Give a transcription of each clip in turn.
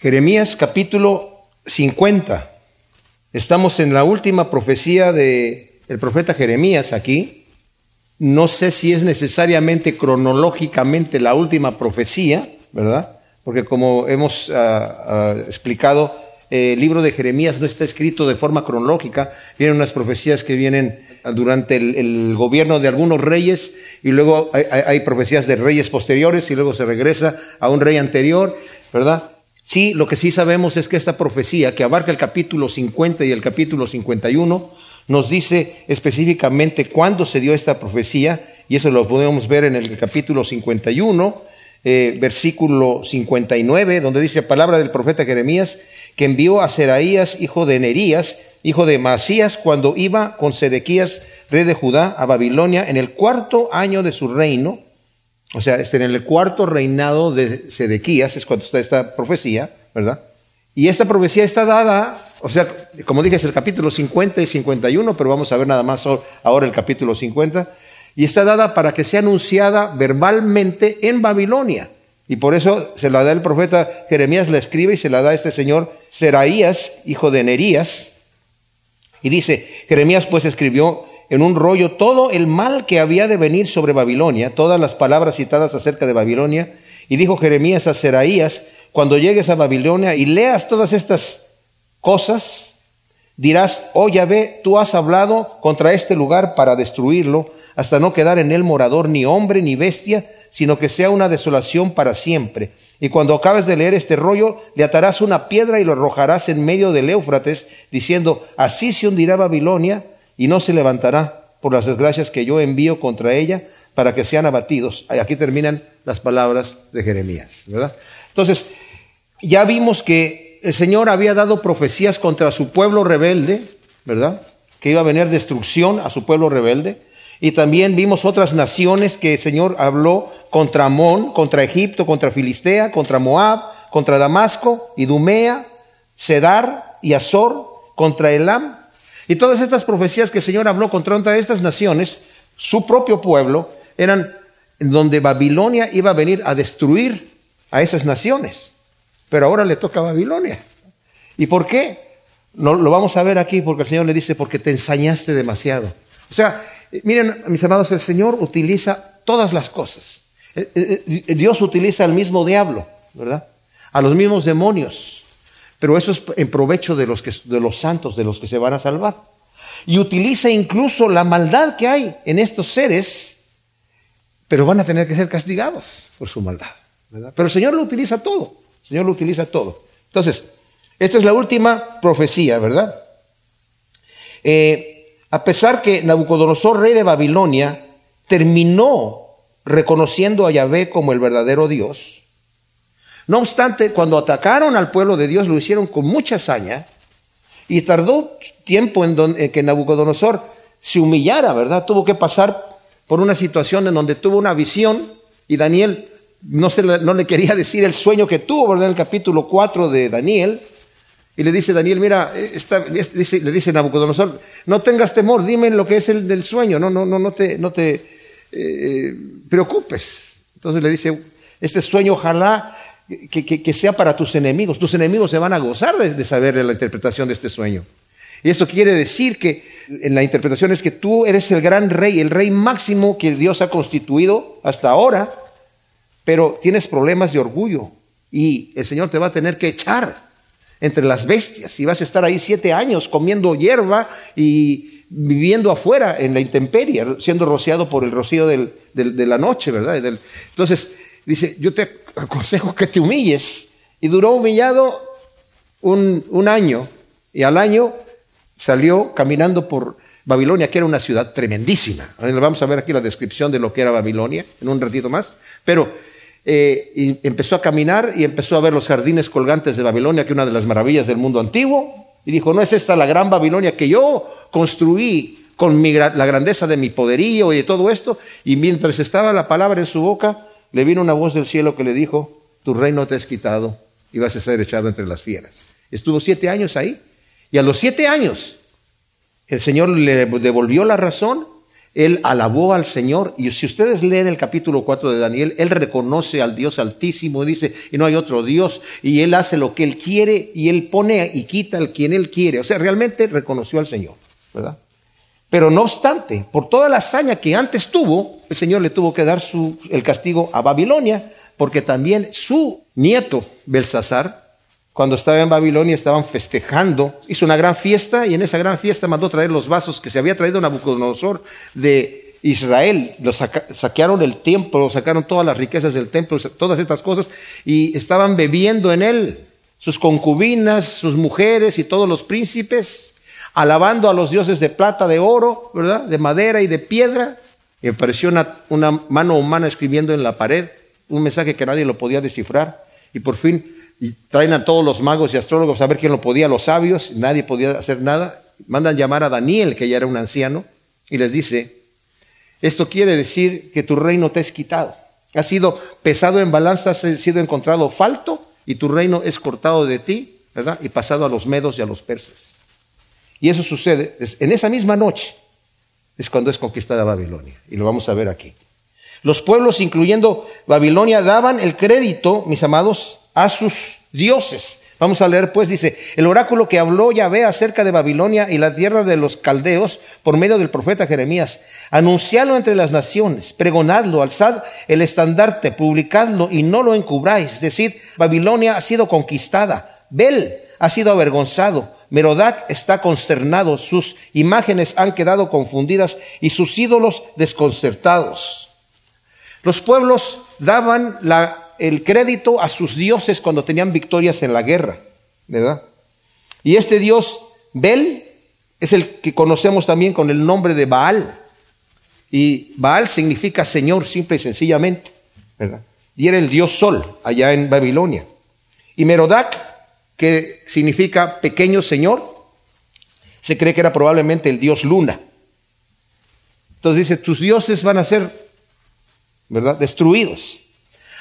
Jeremías capítulo 50. Estamos en la última profecía de el profeta Jeremías aquí. No sé si es necesariamente cronológicamente la última profecía, ¿verdad? Porque como hemos ah, ah, explicado, el libro de Jeremías no está escrito de forma cronológica. Vienen unas profecías que vienen durante el, gobierno de algunos reyes y luego hay profecías de reyes posteriores y luego se regresa a un rey anterior, ¿verdad? Sí, lo que sí sabemos es que esta profecía, que abarca el capítulo 50 y el capítulo 51, nos dice específicamente cuándo se dio esta profecía, y eso lo podemos ver en el capítulo 51, eh, versículo 59, donde dice palabra del profeta Jeremías, que envió a Seraías, hijo de Nerías, hijo de Masías, cuando iba con Sedequías, rey de Judá, a Babilonia, en el cuarto año de su reino, o sea, este, en el cuarto reinado de Sedequías es cuando está esta profecía, ¿verdad? Y esta profecía está dada, o sea, como dije, es el capítulo 50 y 51, pero vamos a ver nada más ahora el capítulo 50, y está dada para que sea anunciada verbalmente en Babilonia. Y por eso se la da el profeta Jeremías, la escribe y se la da este señor Seraías, hijo de Nerías. Y dice, Jeremías pues escribió en un rollo todo el mal que había de venir sobre Babilonia, todas las palabras citadas acerca de Babilonia. Y dijo Jeremías a Seraías, cuando llegues a Babilonia y leas todas estas cosas, dirás, oh Yahvé, tú has hablado contra este lugar para destruirlo, hasta no quedar en él morador ni hombre ni bestia, sino que sea una desolación para siempre. Y cuando acabes de leer este rollo, le atarás una piedra y lo arrojarás en medio del Éufrates, diciendo, así se hundirá Babilonia y no se levantará por las desgracias que yo envío contra ella para que sean abatidos. Aquí terminan las palabras de Jeremías, ¿verdad? Entonces, ya vimos que el Señor había dado profecías contra su pueblo rebelde, ¿verdad? Que iba a venir destrucción a su pueblo rebelde. Y también vimos otras naciones que el Señor habló contra Amón, contra Egipto, contra Filistea, contra Moab, contra Damasco, Idumea, Sedar y Azor, contra Elam, y todas estas profecías que el Señor habló contra estas naciones, su propio pueblo, eran donde Babilonia iba a venir a destruir a esas naciones. Pero ahora le toca a Babilonia. ¿Y por qué? No, lo vamos a ver aquí porque el Señor le dice, porque te ensañaste demasiado. O sea, miren, mis amados, el Señor utiliza todas las cosas. Eh, eh, eh, Dios utiliza al mismo diablo, ¿verdad? A los mismos demonios pero eso es en provecho de los, que, de los santos, de los que se van a salvar. Y utiliza incluso la maldad que hay en estos seres, pero van a tener que ser castigados por su maldad. Pero el Señor lo utiliza todo, el Señor lo utiliza todo. Entonces, esta es la última profecía, ¿verdad? Eh, a pesar que Nabucodonosor, rey de Babilonia, terminó reconociendo a Yahvé como el verdadero Dios, no obstante, cuando atacaron al pueblo de Dios lo hicieron con mucha hazaña y tardó tiempo en, que Nabucodonosor se humillara, ¿verdad? Tuvo que pasar por una situación en donde tuvo una visión y Daniel no, se, no le quería decir el sueño que tuvo, ¿verdad? En el capítulo 4 de Daniel. Y le dice Daniel, mira, le dice Nabucodonosor, no tengas temor, dime lo que es el del sueño, no, no, no, no te, no te eh, preocupes. Entonces le dice, este sueño ojalá que, sea para tus enemigos. Tus enemigos se van a gozar de, saber la interpretación de este sueño. Y esto quiere decir que en la interpretación es que tú eres el gran rey, el rey máximo que Dios ha constituido hasta ahora, pero tienes problemas de orgullo y el Señor te va a tener que echar entre las bestias y vas a estar ahí siete años comiendo hierba y viviendo afuera en la intemperie, siendo rociado por el rocío de la noche, ¿verdad? Entonces, dice, yo te aconsejo que te humilles. Y duró humillado un, un año. Y al año salió caminando por Babilonia, que era una ciudad tremendísima. Vamos a ver aquí la descripción de lo que era Babilonia en un ratito más. Pero eh, empezó a caminar y empezó a ver los jardines colgantes de Babilonia, que es una de las maravillas del mundo antiguo. Y dijo, ¿no es esta la gran Babilonia que yo construí con la grandeza de mi poderío y de todo esto? Y mientras estaba la palabra en su boca, le vino una voz del cielo que le dijo, tu reino te has quitado y vas a ser echado entre las fieras. Estuvo siete años ahí y a los siete años el Señor le devolvió la razón, él alabó al Señor y si ustedes leen el capítulo 4 de Daniel, él reconoce al Dios altísimo y dice, y no hay otro Dios, y él hace lo que él quiere y él pone y quita al quien él quiere. O sea, realmente reconoció al Señor, ¿verdad? Pero no obstante, por toda la hazaña que antes tuvo, el Señor le tuvo que dar el castigo a Babilonia, porque también su nieto, Belsasar, cuando estaba en Babilonia estaban festejando, hizo una gran fiesta y en esa gran fiesta mandó traer los vasos que se había traído Nabucodonosor de Israel. Los saquearon el templo, sacaron todas las riquezas del templo, todas estas cosas y estaban bebiendo en él sus concubinas, sus mujeres y todos los príncipes alabando a los dioses de plata, de oro, ¿verdad? De madera y de piedra. Y apareció una, mano humana escribiendo en la pared un mensaje que nadie lo podía descifrar. Y por fin traen a todos los magos y astrólogos a ver quién lo podía, los sabios, nadie podía hacer nada. Mandan llamar a Daniel, que ya era un anciano, y les dice, esto quiere decir que tu reino te es quitado. Ha sido pesado en balanzas, ha sido encontrado falto, y tu reino es cortado de ti, ¿verdad? Y pasado a los medos y a los persas. Y eso sucede en esa misma noche, es cuando es conquistada Babilonia. Y lo vamos a ver aquí. Los pueblos, incluyendo Babilonia, daban el crédito, mis amados, a sus dioses. Vamos a leer pues, dice, el oráculo que habló Yahvé acerca de Babilonia y la tierra de los caldeos por medio del profeta Jeremías. Anunciadlo entre las naciones, pregonadlo, alzad el estandarte, publicadlo y no lo encubráis. Es decir, Babilonia ha sido conquistada, Bel ha sido avergonzado, Merodac está consternado, sus imágenes han quedado confundidas y sus ídolos desconcertados. Los pueblos daban el crédito a sus dioses cuando tenían victorias en la guerra, ¿verdad? Y este dios Bel es el que conocemos también con el nombre de Baal. Y Baal significa Señor simple y sencillamente, ¿verdad? Y era el dios Sol allá en Babilonia. Y Merodac que significa pequeño señor, se cree que era probablemente el dios luna. Entonces dice, tus dioses van a ser, ¿verdad?, destruidos.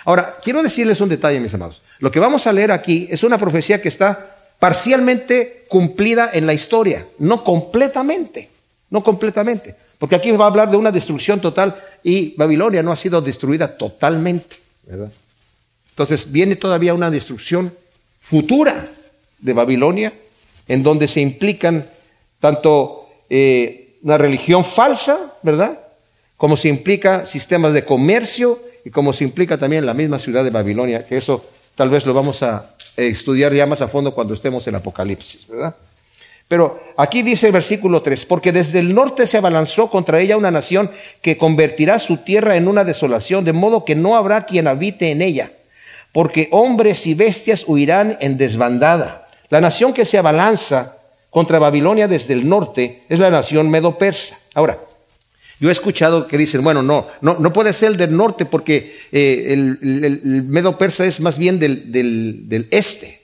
Ahora, quiero decirles un detalle, mis amados. Lo que vamos a leer aquí es una profecía que está parcialmente cumplida en la historia, no completamente, no completamente. Porque aquí va a hablar de una destrucción total y Babilonia no ha sido destruida totalmente, ¿verdad? Entonces viene todavía una destrucción futura de Babilonia, en donde se implican tanto eh, una religión falsa, ¿verdad? Como se implica sistemas de comercio y como se implica también la misma ciudad de Babilonia, que eso tal vez lo vamos a estudiar ya más a fondo cuando estemos en Apocalipsis, ¿verdad? Pero aquí dice el versículo 3, porque desde el norte se abalanzó contra ella una nación que convertirá su tierra en una desolación, de modo que no habrá quien habite en ella porque hombres y bestias huirán en desbandada. La nación que se abalanza contra Babilonia desde el norte es la nación medo-persa. Ahora, yo he escuchado que dicen, bueno, no, no, puede ser el del norte porque eh, el, medo-persa es más bien del, del, este.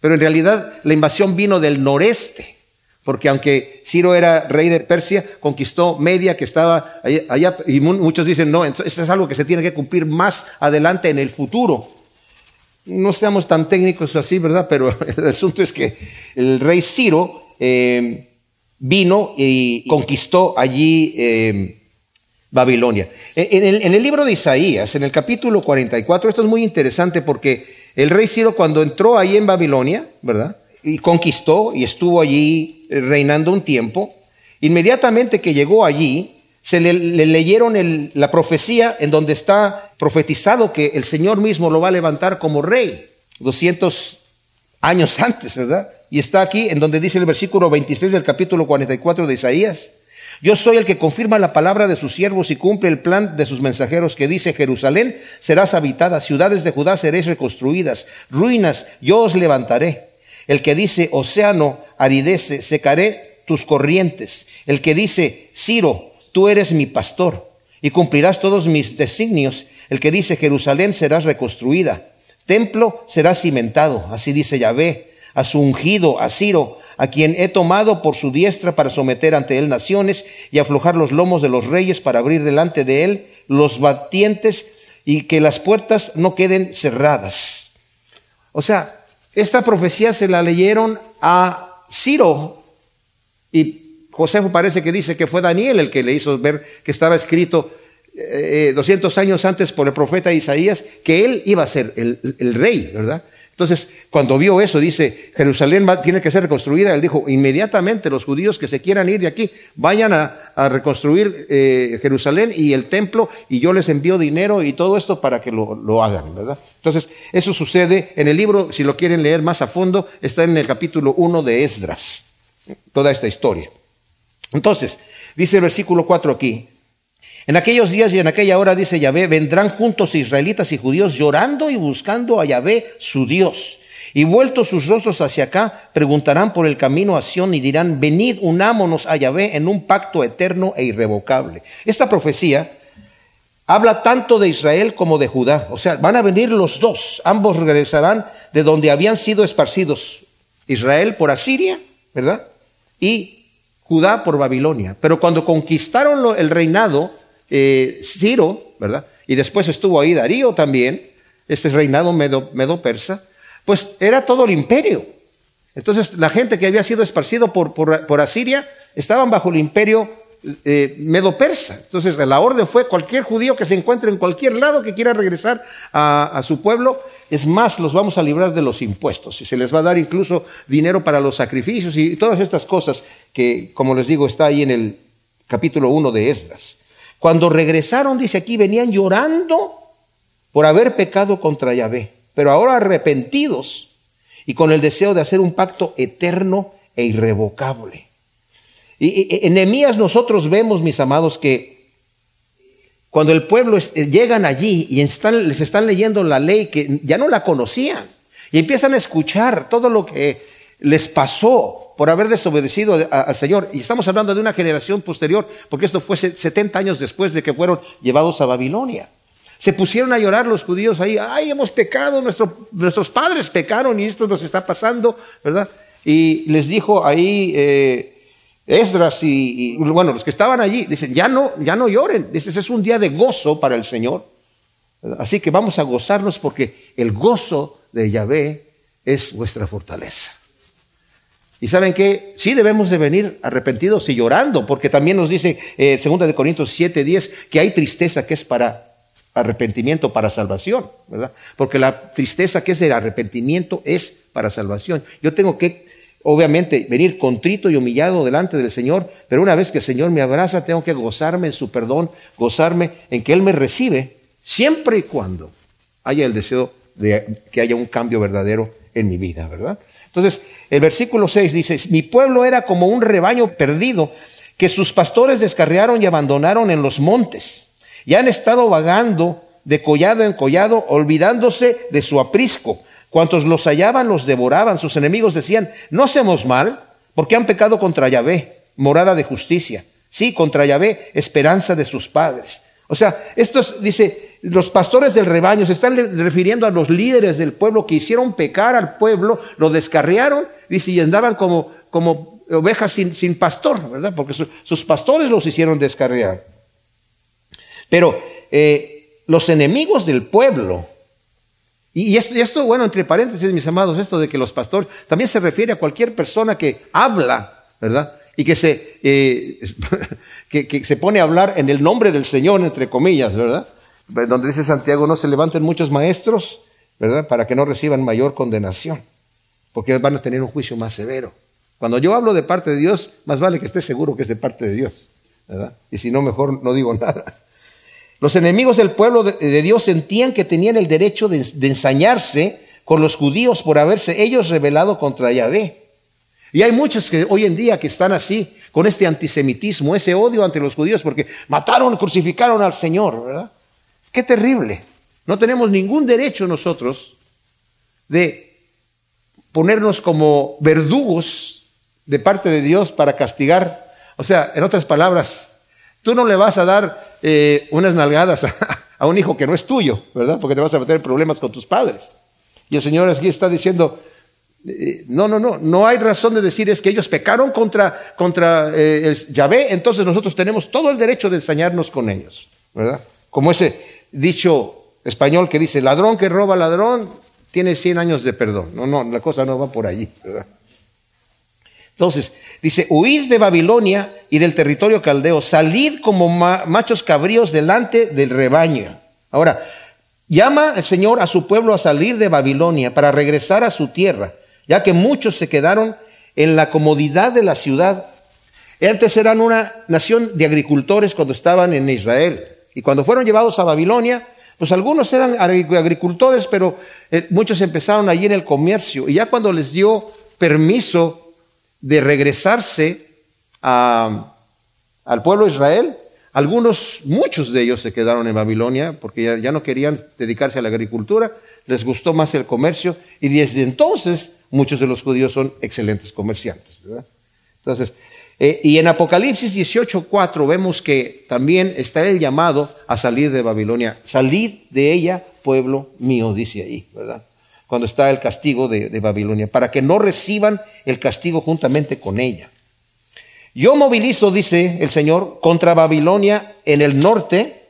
Pero en realidad la invasión vino del noreste, porque aunque Ciro era rey de Persia, conquistó Media que estaba allá, y muchos dicen, no, eso es algo que se tiene que cumplir más adelante en el futuro no seamos tan técnicos así, ¿verdad? Pero el asunto es que el rey Ciro eh, vino y conquistó allí eh, Babilonia. En el, en el, libro de Isaías, en el capítulo 44, esto es muy interesante porque el rey Ciro cuando entró allí en Babilonia, ¿verdad? Y conquistó y estuvo allí reinando un tiempo, inmediatamente que llegó allí, se le, leyeron la profecía en donde está profetizado que el Señor mismo lo va a levantar como rey, 200 años antes, ¿verdad? Y está aquí en donde dice el versículo 26 del capítulo 44 de Isaías. Yo soy el que confirma la palabra de sus siervos y cumple el plan de sus mensajeros que dice, Jerusalén serás habitada, ciudades de Judá seréis reconstruidas, ruinas yo os levantaré. El que dice, océano aridece, secaré tus corrientes. El que dice, Ciro, tú eres mi pastor y cumplirás todos mis designios. El que dice Jerusalén serás reconstruida, templo será cimentado, así dice Yahvé, a su ungido, a Ciro, a quien he tomado por su diestra para someter ante él naciones y aflojar los lomos de los reyes para abrir delante de él los batientes y que las puertas no queden cerradas. O sea, esta profecía se la leyeron a Ciro y Josefo parece que dice que fue Daniel el que le hizo ver que estaba escrito 200 años antes por el profeta Isaías que él iba a ser el rey, ¿verdad? Entonces, cuando vio eso, dice, Jerusalén tiene que ser reconstruida, él dijo, inmediatamente los judíos que se quieran ir de aquí, vayan a, reconstruir eh, Jerusalén y el templo, y yo les envío dinero y todo esto para que lo, lo, hagan, ¿verdad? Entonces, eso sucede en el libro, si lo quieren leer más a fondo, está en el capítulo 1 de Esdras, toda esta historia. Entonces, dice el versículo 4 aquí, en aquellos días y en aquella hora, dice Yahvé, vendrán juntos israelitas y judíos llorando y buscando a Yahvé, su Dios. Y vueltos sus rostros hacia acá, preguntarán por el camino a Sión y dirán, venid, unámonos a Yahvé en un pacto eterno e irrevocable. Esta profecía habla tanto de Israel como de Judá. O sea, van a venir los dos. Ambos regresarán de donde habían sido esparcidos. Israel por Asiria, ¿verdad? Y Judá por Babilonia. Pero cuando conquistaron el reinado, eh, Ciro, ¿verdad? Y después estuvo ahí Darío también, este reinado medo-persa, pues era todo el imperio. Entonces la gente que había sido esparcido por, por, Asiria estaban bajo el imperio eh, medo-persa. Entonces la orden fue cualquier judío que se encuentre en cualquier lado que quiera regresar a, a, su pueblo, es más, los vamos a librar de los impuestos y se les va a dar incluso dinero para los sacrificios y todas estas cosas que, como les digo, está ahí en el capítulo 1 de Esdras. Cuando regresaron, dice aquí, venían llorando por haber pecado contra Yahvé, pero ahora arrepentidos y con el deseo de hacer un pacto eterno e irrevocable. Y, en Nehemías nosotros vemos, mis amados, que cuando el pueblo eh, llegan allí y les están leyendo la ley que ya no la conocían y empiezan a escuchar todo lo que les pasó por haber desobedecido al Señor. Y estamos hablando de una generación posterior, porque esto fue 70 años después de que fueron llevados a Babilonia. Se pusieron a llorar los judíos ahí, ay, hemos pecado, nuestros padres pecaron y esto nos está pasando, ¿verdad? Y les dijo ahí eh, Esdras y, bueno, los que estaban allí, dicen, ya no, ya no lloren, dices, es un día de gozo para el Señor. Así que vamos a gozarnos porque el gozo de Yahvé es vuestra fortaleza. Y saben que sí debemos de venir arrepentidos y llorando, porque también nos dice eh, 2 de Corintios 7, 10 que hay tristeza que es para arrepentimiento, para salvación, ¿verdad? Porque la tristeza que es el arrepentimiento es para salvación. Yo tengo que, obviamente, venir contrito y humillado delante del Señor, pero una vez que el Señor me abraza, tengo que gozarme en su perdón, gozarme en que Él me recibe, siempre y cuando haya el deseo de que haya un cambio verdadero en mi vida, ¿verdad? Entonces, el versículo 6 dice, mi pueblo era como un rebaño perdido que sus pastores descarriaron y abandonaron en los montes. Y han estado vagando de collado en collado, olvidándose de su aprisco. Cuantos los hallaban, los devoraban. Sus enemigos decían, no hacemos mal, porque han pecado contra Yahvé, morada de justicia. Sí, contra Yahvé, esperanza de sus padres. O sea, estos, dice, los pastores del rebaño se están refiriendo a los líderes del pueblo que hicieron pecar al pueblo, lo descarriaron, dice, y andaban como, como ovejas sin, sin, pastor, ¿verdad? Porque sus pastores los hicieron descarriar. Pero eh, los enemigos del pueblo, y esto, y esto, bueno, entre paréntesis, mis amados, esto de que los pastores, también se refiere a cualquier persona que habla, ¿verdad? Y que se, eh, que, que se pone a hablar en el nombre del Señor, entre comillas, ¿verdad? Donde dice Santiago, no se levanten muchos maestros, ¿verdad? Para que no reciban mayor condenación, porque van a tener un juicio más severo. Cuando yo hablo de parte de Dios, más vale que esté seguro que es de parte de Dios, ¿verdad? Y si no, mejor no digo nada. Los enemigos del pueblo de, Dios sentían que tenían el derecho de, ensañarse con los judíos por haberse ellos rebelado contra Yahvé. Y hay muchos que hoy en día que están así, con este antisemitismo, ese odio ante los judíos, porque mataron, crucificaron al Señor, ¿verdad? Qué terrible. No tenemos ningún derecho nosotros de ponernos como verdugos de parte de Dios para castigar. O sea, en otras palabras, tú no le vas a dar eh, unas nalgadas a, un hijo que no es tuyo, ¿verdad? Porque te vas a meter problemas con tus padres. Y el Señor aquí está diciendo, eh, no, no, no, no hay razón de decir es que ellos pecaron contra, contra eh, Yahvé, entonces nosotros tenemos todo el derecho de ensañarnos con ellos, ¿verdad? Como ese dicho español que dice, ladrón que roba ladrón, tiene 100 años de perdón. No, no, la cosa no va por allí. Entonces, dice, huid de Babilonia y del territorio caldeo, salid como machos cabríos delante del rebaño. Ahora, llama el Señor a su pueblo a salir de Babilonia para regresar a su tierra, ya que muchos se quedaron en la comodidad de la ciudad. Antes eran una nación de agricultores cuando estaban en Israel. Y cuando fueron llevados a Babilonia, pues algunos eran agricultores, pero eh, muchos empezaron allí en el comercio. Y ya cuando les dio permiso de regresarse al pueblo de Israel, algunos, muchos de ellos se quedaron en Babilonia porque ya, no querían dedicarse a la agricultura, les gustó más el comercio y desde entonces muchos de los judíos son excelentes comerciantes. Entonces, eh, y en Apocalipsis 18:4 vemos que también está el llamado a salir de Babilonia. Salid de ella, pueblo mío, dice ahí, ¿verdad? Cuando está el castigo de Babilonia, para que no reciban el castigo juntamente con ella. Yo movilizo, dice el Señor, contra Babilonia en el norte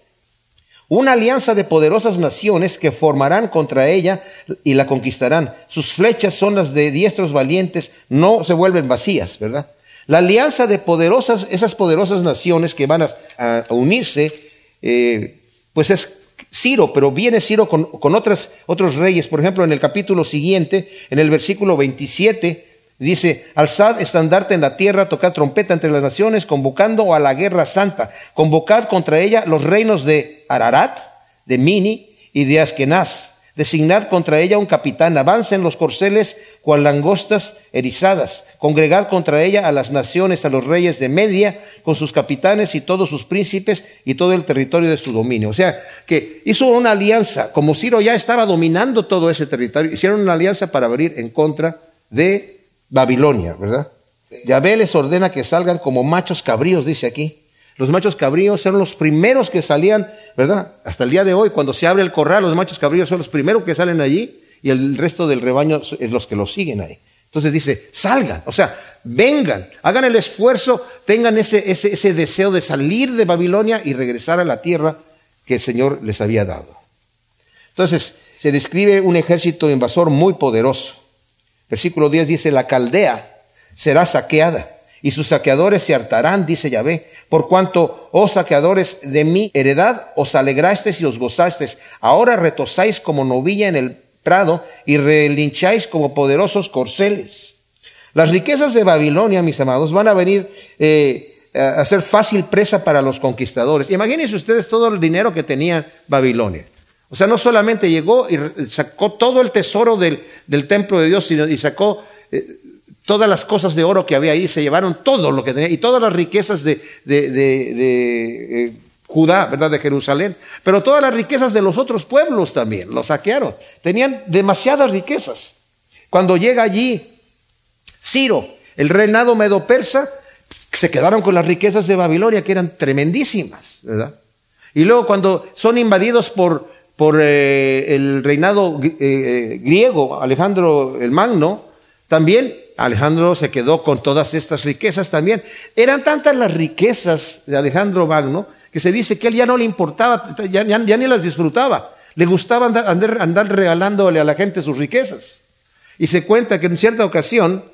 una alianza de poderosas naciones que formarán contra ella y la conquistarán. Sus flechas son las de diestros valientes, no se vuelven vacías, ¿verdad? La alianza de poderosas, esas poderosas naciones que van a, unirse, eh, pues es Ciro, pero viene Ciro con, con otras, otros reyes. Por ejemplo, en el capítulo siguiente, en el versículo 27, Dice, alzad estandarte en la tierra, tocad trompeta entre las naciones, convocando a la guerra santa. Convocad contra ella los reinos de Ararat, de Mini y de Askenaz. Designad contra ella un capitán, avancen los corceles cual langostas erizadas. Congregad contra ella a las naciones, a los reyes de Media, con sus capitanes y todos sus príncipes y todo el territorio de su dominio. O sea, que hizo una alianza, como Ciro ya estaba dominando todo ese territorio, hicieron una alianza para abrir en contra de Babilonia, ¿verdad? Yahvé les ordena que salgan como machos cabríos, dice aquí. Los machos cabríos eran los primeros que salían, ¿verdad? Hasta el día de hoy, cuando se abre el corral, los machos cabríos son los primeros que salen allí y el resto del rebaño es los que los siguen ahí. Entonces dice, salgan, o sea, vengan, hagan el esfuerzo, tengan ese, ese, ese deseo de salir de Babilonia y regresar a la tierra que el Señor les había dado. Entonces, se describe un ejército invasor muy poderoso. Versículo 10 dice, la caldea será saqueada y sus saqueadores se hartarán, dice Yahvé, por cuanto, oh saqueadores de mi heredad, os alegrasteis y os gozasteis. Ahora retosáis como novilla en el prado y relincháis como poderosos corceles. Las riquezas de Babilonia, mis amados, van a venir eh, a ser fácil presa para los conquistadores. Imagínense ustedes todo el dinero que tenía Babilonia. O sea, no solamente llegó y sacó todo el tesoro del, templo de Dios, sino y sacó eh, todas las cosas de oro que había ahí, se llevaron todo lo que tenía y todas las riquezas de, eh, Judá, ¿verdad? De Jerusalén, pero todas las riquezas de los otros pueblos también, los saquearon. Tenían demasiadas riquezas. Cuando llega allí Ciro, el reinado medo-persa, se quedaron con las riquezas de Babilonia, que eran tremendísimas, ¿verdad? Y luego cuando son invadidos por, por eh, el reinado eh, griego, Alejandro el Magno, también Alejandro se quedó con todas estas riquezas también. Eran tantas las riquezas de Alejandro Magno que se dice que él ya no le importaba, ya, ni las disfrutaba. Le gustaba andar, andar regalándole a la gente sus riquezas. Y se cuenta que en cierta ocasión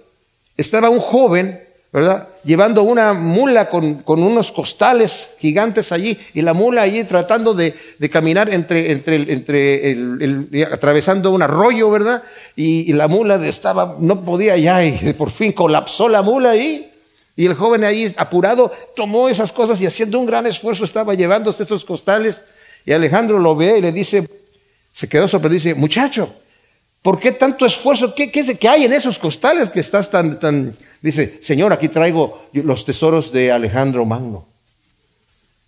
estaba un joven ¿verdad? Llevando una mula con, unos costales gigantes allí y la mula allí tratando de, caminar entre, entre, entre el, atravesando un arroyo, ¿verdad? Y, la mula estaba, no podía ya y por fin colapsó la mula ahí. Y el joven ahí apurado tomó esas cosas y haciendo un gran esfuerzo estaba llevándose estos costales. Y Alejandro lo ve y le dice, se quedó sorprendido dice, muchacho, ¿por qué tanto esfuerzo? ¿Qué, qué, hay en esos costales que estás tan, tan, Dice, Señor, aquí traigo los tesoros de Alejandro Magno.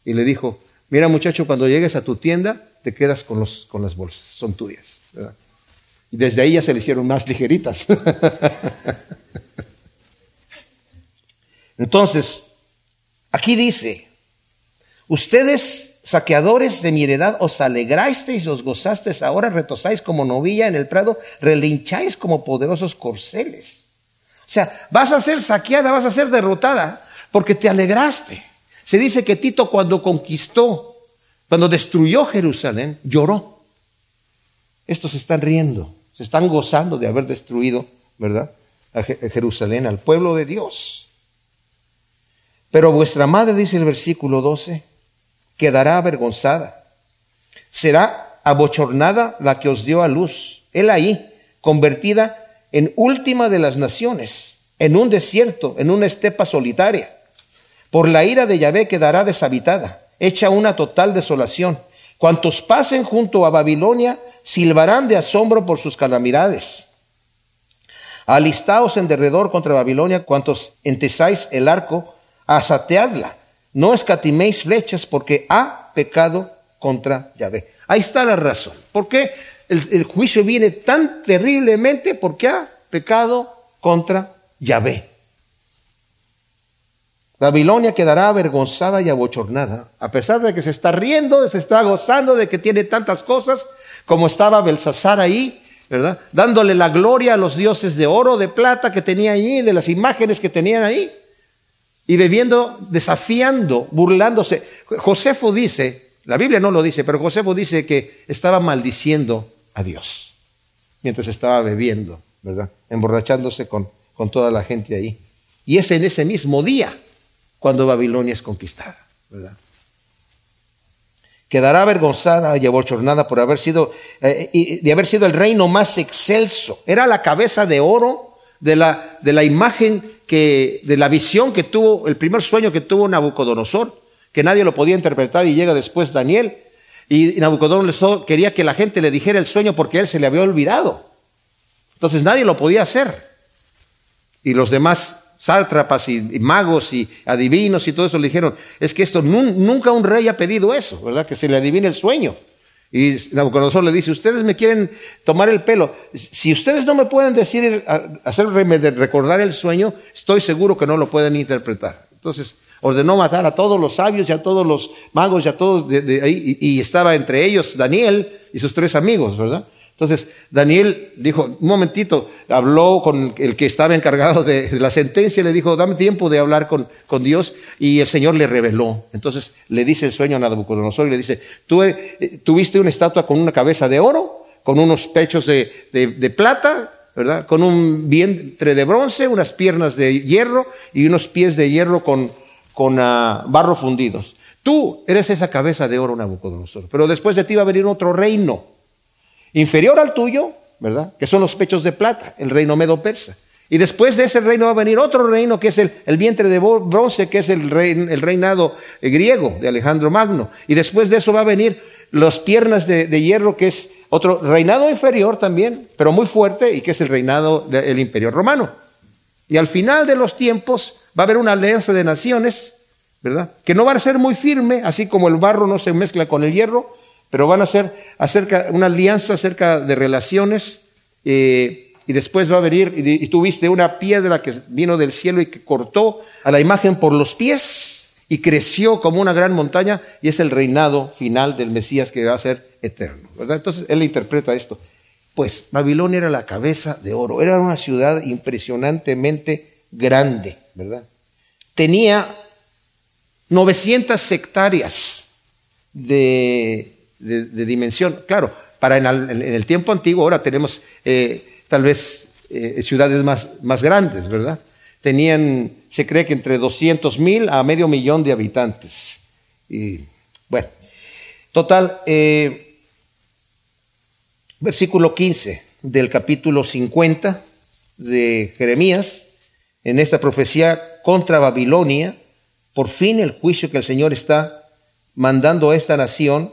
Y le dijo, mira muchacho, cuando llegues a tu tienda, te quedas con, los, con las bolsas, son tuyas. Y desde ahí ya se le hicieron más ligeritas. Entonces, aquí dice, ustedes saqueadores de mi heredad, os alegrasteis, os gozasteis, ahora retosáis como novilla en el prado, relincháis como poderosos corceles. O sea, vas a ser saqueada, vas a ser derrotada, porque te alegraste. Se dice que Tito cuando conquistó, cuando destruyó Jerusalén, lloró. Estos se están riendo, se están gozando de haber destruido, ¿verdad? a Jerusalén, al pueblo de Dios. Pero vuestra madre, dice el versículo 12, quedará avergonzada. Será abochornada la que os dio a luz. Él ahí, convertida en última de las naciones, en un desierto, en una estepa solitaria. Por la ira de Yahvé quedará deshabitada, hecha una total desolación. Cuantos pasen junto a Babilonia silbarán de asombro por sus calamidades. Alistaos en derredor contra Babilonia, cuantos entesáis el arco, asateadla. No escatiméis flechas porque ha pecado contra Yahvé. Ahí está la razón. ¿Por qué el, juicio viene tan terriblemente? Porque ha pecado contra Yahvé. Babilonia quedará avergonzada y abochornada, a pesar de que se está riendo, se está gozando de que tiene tantas cosas, como estaba Belsasar ahí, ¿verdad? Dándole la gloria a los dioses de oro, de plata que tenía ahí, de las imágenes que tenían ahí, y bebiendo, desafiando, burlándose. Josefo dice, la Biblia no lo dice, pero Josefo dice que estaba maldiciendo a Dios mientras estaba bebiendo, ¿verdad? Emborrachándose con, con toda la gente ahí. Y es en ese mismo día cuando Babilonia es conquistada, ¿verdad? Quedará avergonzada y abochornada por haber sido, eh, de haber sido el reino más excelso. Era la cabeza de oro de la, de la imagen que, de la visión que tuvo, el primer sueño que tuvo Nabucodonosor, que nadie lo podía interpretar y llega después Daniel. Y Nabucodonosor quería que la gente le dijera el sueño porque él se le había olvidado. Entonces nadie lo podía hacer. Y los demás sátrapas y, magos y adivinos y todo eso le dijeron, es que esto nunca un rey ha pedido eso, ¿verdad? Que se le adivine el sueño. Y Nabucodonosor le dice, ustedes me quieren tomar el pelo. Si ustedes no me pueden decir, hacerme recordar el sueño, estoy seguro que no lo pueden interpretar. Entonces ordenó matar a todos los sabios y a todos los magos y a todos de, ahí, y estaba entre ellos Daniel y sus tres amigos, ¿verdad? Entonces Daniel dijo, un momentito, habló con el que estaba encargado de la sentencia, le dijo, dame tiempo de hablar con, con Dios, y el Señor le reveló. Entonces le dice el sueño a Nabucodonosor y le dice, tú eh, tuviste una estatua con una cabeza de oro, con unos pechos de, de, plata, ¿verdad? Con un vientre de bronce, unas piernas de hierro y unos pies de hierro con, con ah, barro fundidos. Tú eres esa cabeza de oro, Nabucodonosor, pero después de ti va a venir otro reino inferior al tuyo, ¿verdad? Que son los pechos de plata, el reino medo-persa. Y después de ese reino va a venir otro reino que es el, vientre de bronce, que es el, el, reinado eh, griego de Alejandro Magno. Y después de eso va a venir las piernas de, hierro, que es otro reinado inferior también, pero muy fuerte, y que es el reinado del imperio romano. Y al final de los tiempos va a haber una alianza de naciones, ¿verdad? Que no va a ser muy firme, así como el barro no se mezcla con el hierro, pero van a ser acerca, una alianza acerca de relaciones eh, y después va a venir, y, y tuviste una piedra que vino del cielo y que cortó a la imagen por los pies y creció como una gran montaña y es el reinado final del Mesías que va a ser eterno. ¿verdad? Entonces él interpreta esto. Pues Babilonia era la cabeza de oro, era una ciudad impresionantemente grande, ¿verdad? Tenía 900 hectáreas de de, dimensión. Claro, para en, el tiempo antiguo ahora tenemos eh, tal vez eh, ciudades más, más grandes, ¿verdad? Tenían, se cree que entre 200 mil a medio millón de habitantes. Y bueno, total, eh, versículo 15 del capítulo 50 de Jeremías, en esta profecía contra Babilonia, por fin el juicio que el Señor está mandando a esta nación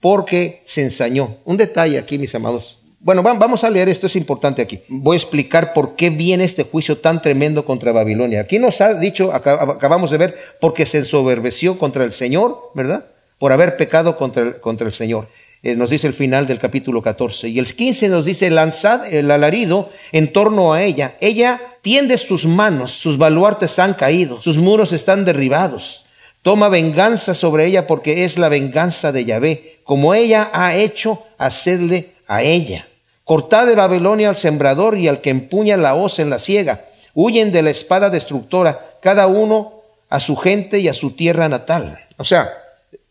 porque se ensañó. Un detalle aquí, mis amados. Bueno, vamos a leer esto, es importante aquí. Voy a explicar por qué viene este juicio tan tremendo contra Babilonia. Aquí nos ha dicho, acabamos de ver, porque se ensoberbeció contra el Señor, ¿verdad? Por haber pecado contra el, contra el Señor. Eh, nos dice el final del capítulo 14. Y el 15 nos dice, lanzad el alarido en torno a ella. Ella tiende sus manos, sus baluartes han caído, sus muros están derribados. Toma venganza sobre ella porque es la venganza de Yahvé, como ella ha hecho hacerle a ella. Cortad de Babilonia al sembrador y al que empuña la hoz en la siega. Huyen de la espada destructora, cada uno a su gente y a su tierra natal. O sea,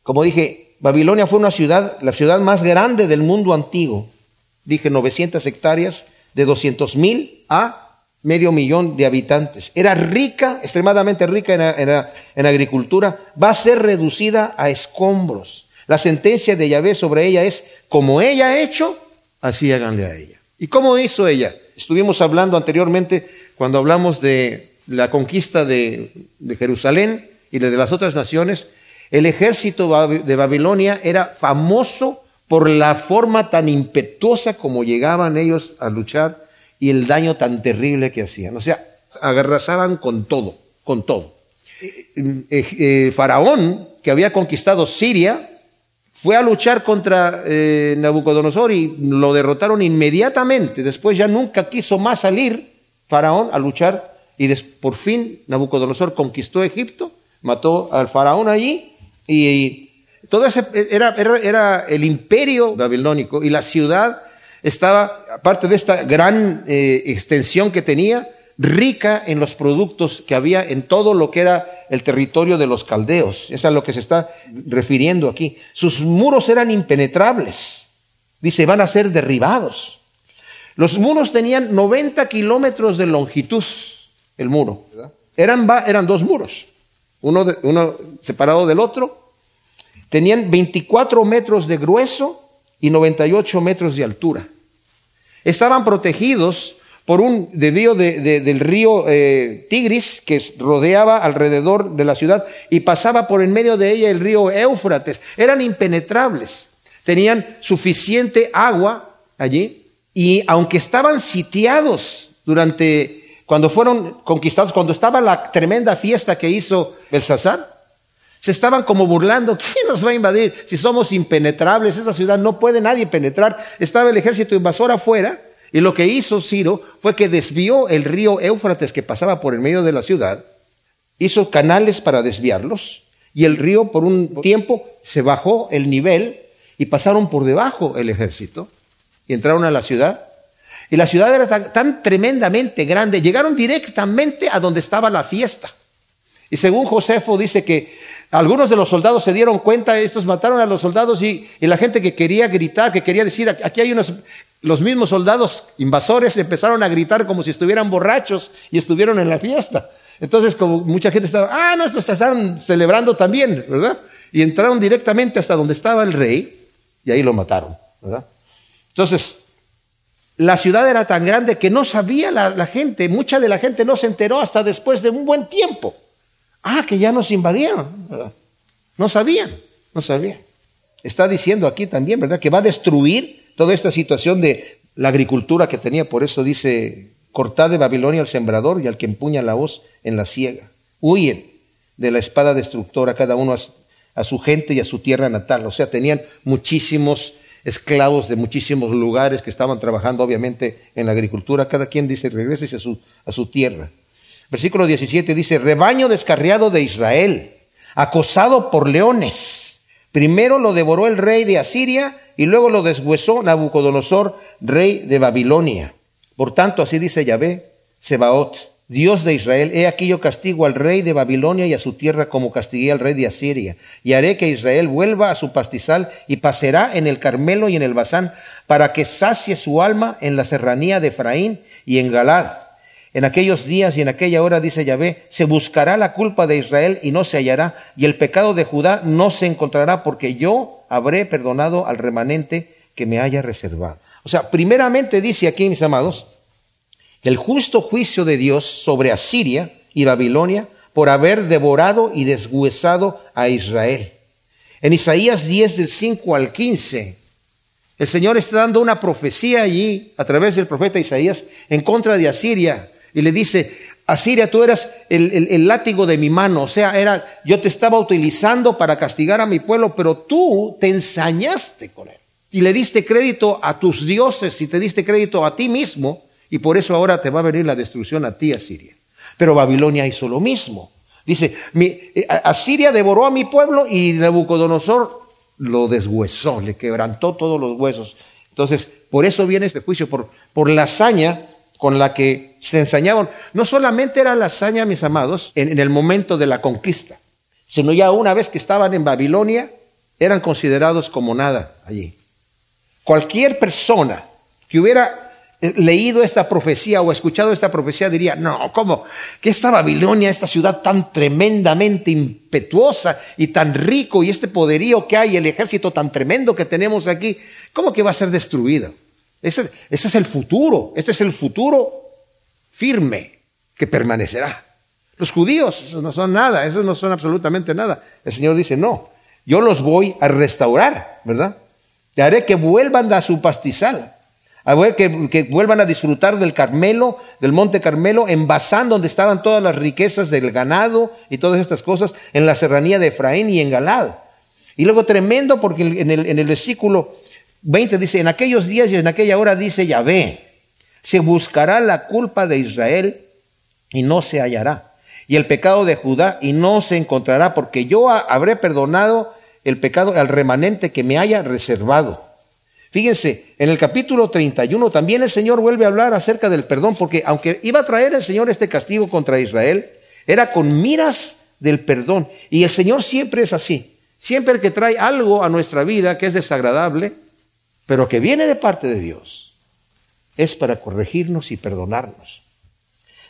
como dije, Babilonia fue una ciudad, la ciudad más grande del mundo antiguo. Dije 900 hectáreas, de 200 mil a medio millón de habitantes. Era rica, extremadamente rica en, agricultura, va a ser reducida a escombros. La sentencia de Yahvé sobre ella es, como ella ha hecho, así háganle a ella. ¿Y cómo hizo ella? Estuvimos hablando anteriormente cuando hablamos de la conquista de, de Jerusalén y de las otras naciones. El ejército de Babilonia era famoso por la forma tan impetuosa como llegaban ellos a luchar y el daño tan terrible que hacían. O sea, agarrazaban con todo, con todo. Eh, eh, eh, Faraón, que había conquistado Siria, fue a luchar contra Nabucodonosor y lo derrotaron inmediatamente. Después ya nunca quiso más salir Faraón a luchar y por fin Nabucodonosor conquistó Egipto, mató al Faraón allí y, todo ese era, era el imperio babilónico y la ciudad estaba, aparte de esta gran eh, extensión que tenía, rica en los productos que había en todo lo que era el territorio de los caldeos. Es a lo que se está refiriendo aquí. Sus muros eran impenetrables. Dice, van a ser derribados. Los muros tenían 90 kilómetros de longitud, el muro. Eran, eran dos muros, uno, separado del otro. Tenían 24 metros de grueso y 98 metros de altura. Estaban protegidos por un desvío del río eh, Tigris que rodeaba alrededor de la ciudad y pasaba por en medio de ella el río Éufrates. Eran impenetrables, tenían suficiente agua allí y aunque estaban sitiados durante cuando fueron conquistados, cuando estaba la tremenda fiesta que hizo Belsasar, se estaban como burlando, ¿quién nos va a invadir si somos impenetrables? Esa ciudad no puede nadie penetrar. Estaba el ejército invasor afuera y lo que hizo Ciro fue que desvió el río Éufrates que pasaba por el medio de la ciudad, hizo canales para desviarlos y el río por un tiempo se bajó el nivel y pasaron por debajo el ejército y entraron a la ciudad. Y la ciudad era tan, tremendamente grande, llegaron directamente a donde estaba la fiesta. Y según Josefo dice que algunos de los soldados se dieron cuenta, estos mataron a los soldados y, la gente que quería gritar, que quería decir, aquí hay unos, los mismos soldados invasores empezaron a gritar como si estuvieran borrachos y estuvieron en la fiesta. Entonces, como mucha gente estaba, ah, no, estos estaban celebrando también, ¿verdad? Y entraron directamente hasta donde estaba el rey y ahí lo mataron, ¿verdad? Entonces, la ciudad era tan grande que no sabía la, gente, mucha de la gente no se enteró hasta después de un buen tiempo. Ah, que ya nos invadieron. No sabían, no sabían. Está diciendo aquí también, ¿verdad? Que va a destruir toda esta situación de la agricultura que tenía. Por eso dice, cortad de Babilonia al sembrador y al que empuña la hoz en la siega. Huyen de la espada destructora cada uno a su gente y a su tierra natal. O sea, tenían muchísimos esclavos de muchísimos lugares que estaban trabajando obviamente en la agricultura. Cada quien dice, regrese a su, a su tierra. Versículo 17 dice, rebaño descarriado de Israel, acosado por leones. Primero lo devoró el rey de Asiria y luego lo deshuesó Nabucodonosor, rey de Babilonia. Por tanto, así dice Yahvé, Sebaot, Dios de Israel, he aquí yo castigo al rey de Babilonia y a su tierra como castigué al rey de Asiria, y haré que Israel vuelva a su pastizal y pasará en el Carmelo y en el Basán, para que sacie su alma en la serranía de Efraín y en Galad en aquellos días y en aquella hora, dice Yahvé, se buscará la culpa de Israel y no se hallará, y el pecado de Judá no se encontrará, porque yo habré perdonado al remanente que me haya reservado. O sea, primeramente dice aquí, mis amados, el justo juicio de Dios sobre Asiria y Babilonia por haber devorado y deshuesado a Israel. En Isaías 10 del 5 al 15, el Señor está dando una profecía allí a través del profeta Isaías en contra de Asiria y le dice, Asiria, tú eras el, látigo de mi mano, o sea, era, yo te estaba utilizando para castigar a mi pueblo, pero tú te ensañaste con él. Y le diste crédito a tus dioses y te diste crédito a ti mismo, y por eso ahora te va a venir la destrucción a ti, Asiria. Pero Babilonia hizo lo mismo. Dice, eh, Asiria devoró a mi pueblo y Nabucodonosor lo deshuesó, le quebrantó todos los huesos. Entonces, por eso viene este juicio, por, por la hazaña con la que se ensañaban. No solamente era la hazaña, mis amados, en, el momento de la conquista, sino ya una vez que estaban en Babilonia, eran considerados como nada allí. Cualquier persona que hubiera leído esta profecía o escuchado esta profecía diría, no, ¿cómo? Que esta Babilonia, esta ciudad tan tremendamente impetuosa y tan rico y este poderío que hay, el ejército tan tremendo que tenemos aquí, ¿cómo que va a ser destruida? Ese, ese es el futuro, este es el futuro firme que permanecerá. Los judíos, esos no son nada, esos no son absolutamente nada. El Señor dice, no, yo los voy a restaurar, ¿verdad? Y haré que vuelvan a su pastizal que, que, vuelvan a disfrutar del Carmelo, del Monte Carmelo, en Basán, donde estaban todas las riquezas del ganado y todas estas cosas, en la serranía de Efraín y en Galad. Y luego tremendo, porque en el, en el versículo 20 dice, en aquellos días y en aquella hora dice Yahvé, se buscará la culpa de Israel y no se hallará, y el pecado de Judá y no se encontrará, porque yo habré perdonado el pecado al remanente que me haya reservado. Fíjense, en el capítulo 31 también el Señor vuelve a hablar acerca del perdón, porque aunque iba a traer el Señor este castigo contra Israel, era con miras del perdón. Y el Señor siempre es así. Siempre que trae algo a nuestra vida que es desagradable, pero que viene de parte de Dios, es para corregirnos y perdonarnos.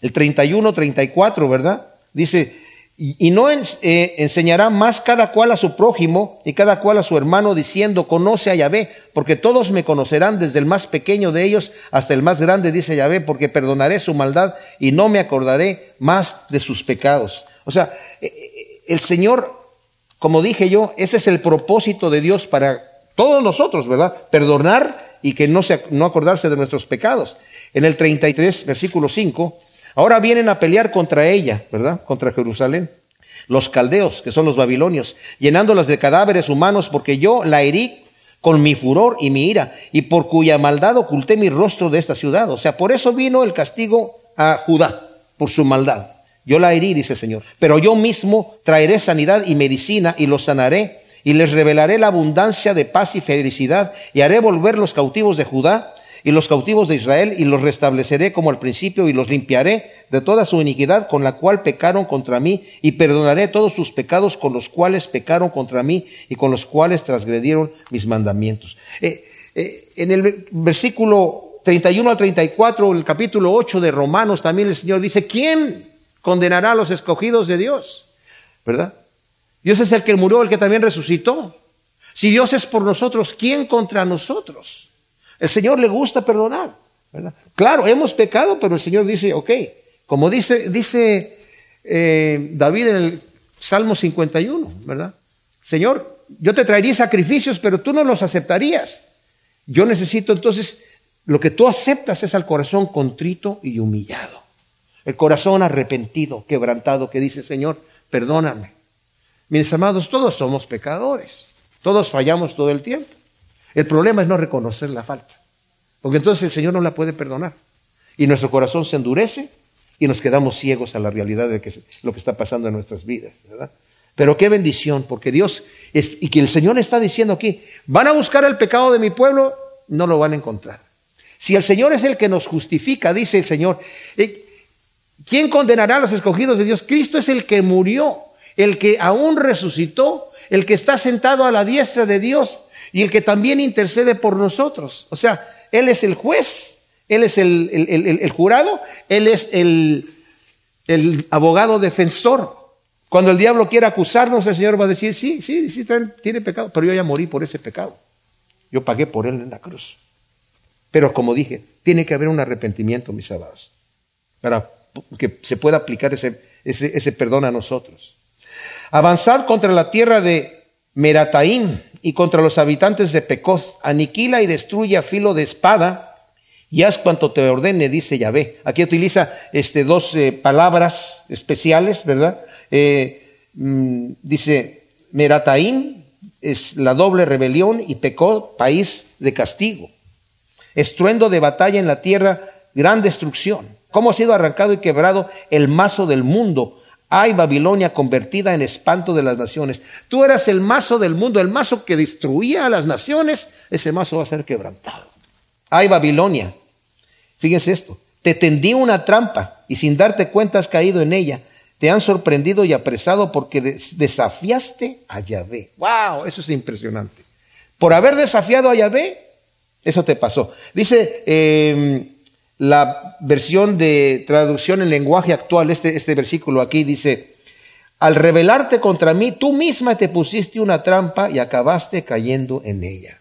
El 31, 34, ¿verdad? Dice, y no eh, enseñará más cada cual a su prójimo y cada cual a su hermano diciendo, conoce a Yahvé, porque todos me conocerán desde el más pequeño de ellos hasta el más grande, dice Yahvé, porque perdonaré su maldad y no me acordaré más de sus pecados. O sea, eh, eh, el Señor, como dije yo, ese es el propósito de Dios para todos nosotros, ¿verdad? Perdonar y que no, se, no acordarse de nuestros pecados. En el 33, versículo 5, Ahora vienen a pelear contra ella, ¿verdad? Contra Jerusalén. Los caldeos, que son los babilonios, llenándolas de cadáveres humanos, porque yo la herí con mi furor y mi ira, y por cuya maldad oculté mi rostro de esta ciudad. O sea, por eso vino el castigo a Judá, por su maldad. Yo la herí, dice el Señor. Pero yo mismo traeré sanidad y medicina y los sanaré, y les revelaré la abundancia de paz y felicidad, y haré volver los cautivos de Judá y los cautivos de Israel y los restableceré como al principio y los limpiaré de toda su iniquidad con la cual pecaron contra mí y perdonaré todos sus pecados con los cuales pecaron contra mí y con los cuales transgredieron mis mandamientos. Eh, eh, en el versículo 31 al 34, el capítulo 8 de Romanos, también el Señor dice, ¿quién condenará a los escogidos de Dios? ¿Verdad? Dios es el que murió, el que también resucitó. Si Dios es por nosotros, ¿quién contra nosotros? El Señor le gusta perdonar. ¿verdad? Claro, hemos pecado, pero el Señor dice, ok, como dice, dice eh, David en el Salmo 51, ¿verdad? Señor, yo te traería sacrificios, pero tú no los aceptarías. Yo necesito entonces, lo que tú aceptas es al corazón contrito y humillado. El corazón arrepentido, quebrantado, que dice, Señor, perdóname. Mis amados, todos somos pecadores. Todos fallamos todo el tiempo. El problema es no reconocer la falta, porque entonces el Señor no la puede perdonar. Y nuestro corazón se endurece y nos quedamos ciegos a la realidad de lo que está pasando en nuestras vidas, ¿verdad? Pero qué bendición, porque Dios, y que el Señor está diciendo aquí, van a buscar el pecado de mi pueblo, no lo van a encontrar. Si el Señor es el que nos justifica, dice el Señor, eh, ¿quién condenará a los escogidos de Dios? Cristo es el que murió, el que aún resucitó, el que está sentado a la diestra de Dios y el que también intercede por nosotros. O sea, Él es el juez, Él es el, jurado, Él es el, abogado defensor. Cuando el diablo quiera acusarnos, el Señor va a decir, sí, sí, sí, tiene pecado, pero yo ya morí por ese pecado. Yo pagué por él en la cruz. Pero como dije, tiene que haber un arrepentimiento, mis amados, para que se pueda aplicar ese, ese, perdón a nosotros. Avanzad contra la tierra de Merataim, y contra los habitantes de Pecoz. Aniquila y destruye a filo de espada y haz cuanto te ordene, dice Yahvé. Aquí utiliza este, dos eh, palabras especiales, ¿verdad? Eh, mm, dice, Merataim es la doble rebelión y pecó país de castigo. Estruendo de batalla en la tierra, gran destrucción. ¿Cómo ha sido arrancado y quebrado el mazo del mundo? Ay, Babilonia convertida en espanto de las naciones. Tú eras el mazo del mundo, el mazo que destruía a las naciones. Ese mazo va a ser quebrantado. Ay, Babilonia. Fíjense esto. Te tendí una trampa y sin darte cuenta has caído en ella. Te han sorprendido y apresado porque desafiaste a Yahvé. ¡Wow! Eso es impresionante. Por haber desafiado a Yahvé, eso te pasó. Dice eh, la versión de traducción en lenguaje actual, este, este versículo aquí dice, al rebelarte contra mí, tú misma te pusiste una trampa y acabaste cayendo en ella.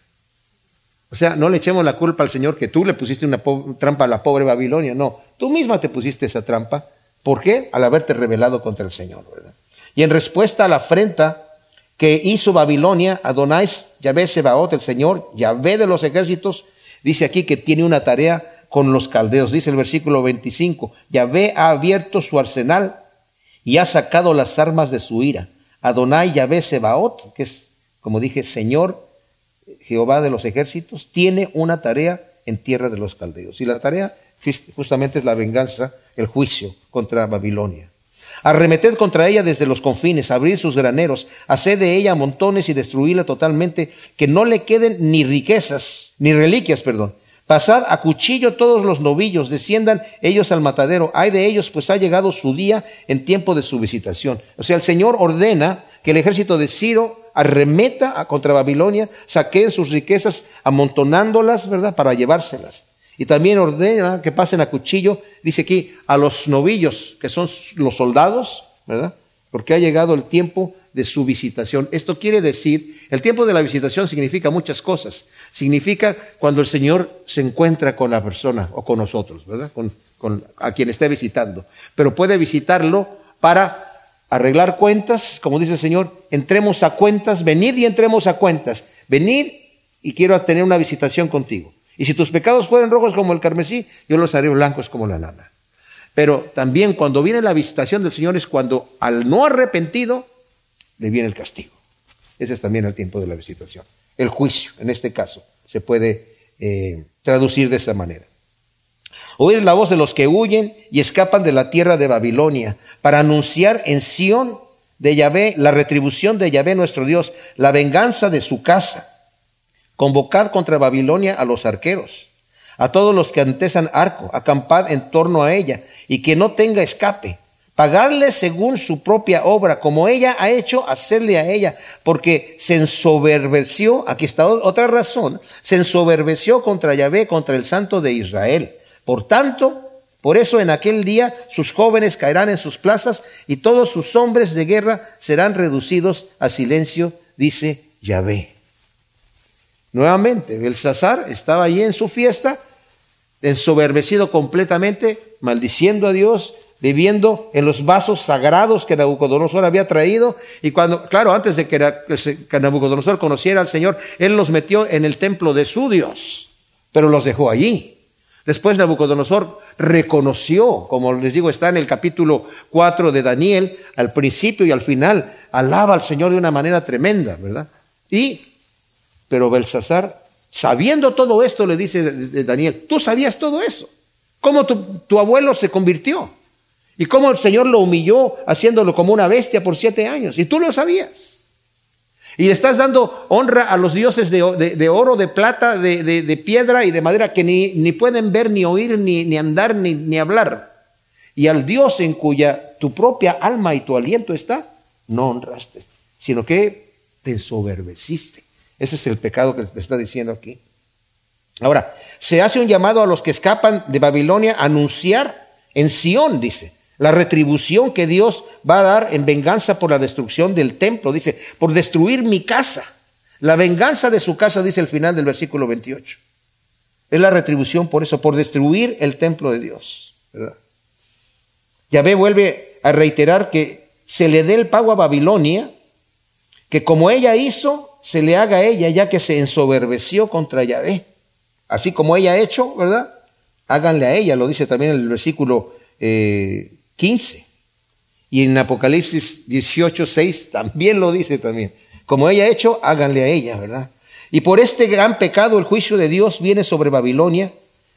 O sea, no le echemos la culpa al Señor que tú le pusiste una trampa a la pobre Babilonia, no, tú misma te pusiste esa trampa. ¿Por qué? Al haberte rebelado contra el Señor, ¿verdad? Y en respuesta a la afrenta que hizo Babilonia, Adonai, Yahvé Sebaot, el Señor, Yahvé de los ejércitos, dice aquí que tiene una tarea con los caldeos. Dice el versículo 25, Yahvé ha abierto su arsenal y ha sacado las armas de su ira. Adonai Yahvé Sebaot, que es, como dije, Señor Jehová de los ejércitos, tiene una tarea en tierra de los caldeos. Y la tarea justamente es la venganza, el juicio contra Babilonia. Arremeted contra ella desde los confines, abrir sus graneros, haced de ella montones y destruirla totalmente, que no le queden ni riquezas, ni reliquias, perdón. Pasad a cuchillo todos los novillos, desciendan ellos al matadero. Hay de ellos, pues ha llegado su día en tiempo de su visitación. O sea, el Señor ordena que el ejército de Ciro arremeta contra Babilonia, saqueen sus riquezas amontonándolas, ¿verdad?, para llevárselas. Y también ordena que pasen a cuchillo, dice aquí, a los novillos, que son los soldados, ¿verdad? Porque ha llegado el tiempo de su visitación. Esto quiere decir, el tiempo de la visitación significa muchas cosas. Significa cuando el Señor se encuentra con la persona o con nosotros, ¿verdad? Con, con a quien esté visitando. Pero puede visitarlo para arreglar cuentas, como dice el Señor, entremos a cuentas, venid y entremos a cuentas. Venid y quiero tener una visitación contigo. Y si tus pecados fueran rojos como el carmesí, yo los haré blancos como la lana. Pero también cuando viene la visitación del Señor es cuando al no arrepentido le viene el castigo. Ese es también el tiempo de la visitación. El juicio, en este caso, se puede eh, traducir de esa manera. Oíd la voz de los que huyen y escapan de la tierra de Babilonia para anunciar en Sión de Yahvé la retribución de Yahvé nuestro Dios, la venganza de su casa Convocad contra Babilonia a los arqueros, a todos los que antesan arco, acampad en torno a ella, y que no tenga escape. Pagadle según su propia obra, como ella ha hecho, hacerle a ella, porque se ensoberbeció, aquí está otra razón, se ensoberbeció contra Yahvé, contra el santo de Israel. Por tanto, por eso en aquel día sus jóvenes caerán en sus plazas y todos sus hombres de guerra serán reducidos a silencio, dice Yahvé. Nuevamente, Belsasar estaba allí en su fiesta, ensoberbecido completamente, maldiciendo a Dios, viviendo en los vasos sagrados que Nabucodonosor había traído. Y cuando, claro, antes de que Nabucodonosor conociera al Señor, él los metió en el templo de su Dios, pero los dejó allí. Después Nabucodonosor reconoció, como les digo, está en el capítulo 4 de Daniel, al principio y al final, alaba al Señor de una manera tremenda, ¿verdad? Y pero Belsasar, sabiendo todo esto, le dice Daniel, tú sabías todo eso. ¿Cómo tu, abuelo se convirtió? Y cómo el Señor lo humilló haciéndolo como una bestia por siete años. Y tú lo sabías. Y estás dando honra a los dioses de, oro, de plata, de, piedra y de madera que ni, pueden ver, ni oír, ni, andar, ni, hablar. Y al Dios en cuya tu propia alma y tu aliento está, no honraste, sino que te ensoberbeciste. Ese es el pecado que está diciendo aquí. Ahora, se hace un llamado a los que escapan de Babilonia a anunciar en Sión, dice, la retribución que Dios va a dar en venganza por la destrucción del templo, dice, por destruir mi casa. La venganza de su casa, dice el final del versículo 28. Es la retribución por eso, por destruir el templo de Dios. ¿verdad? Yahvé vuelve a reiterar que se le dé el pago a Babilonia, que como ella hizo, se le haga a ella, ya que se ensoberbeció contra Yahvé. Así como ella ha hecho, ¿verdad? Háganle a ella, lo dice también el versículo 15. Eh, y en Apocalipsis 18, 6 también lo dice también. Como ella ha hecho, háganle a ella, ¿verdad? Y por este gran pecado el juicio de Dios viene sobre Babilonia,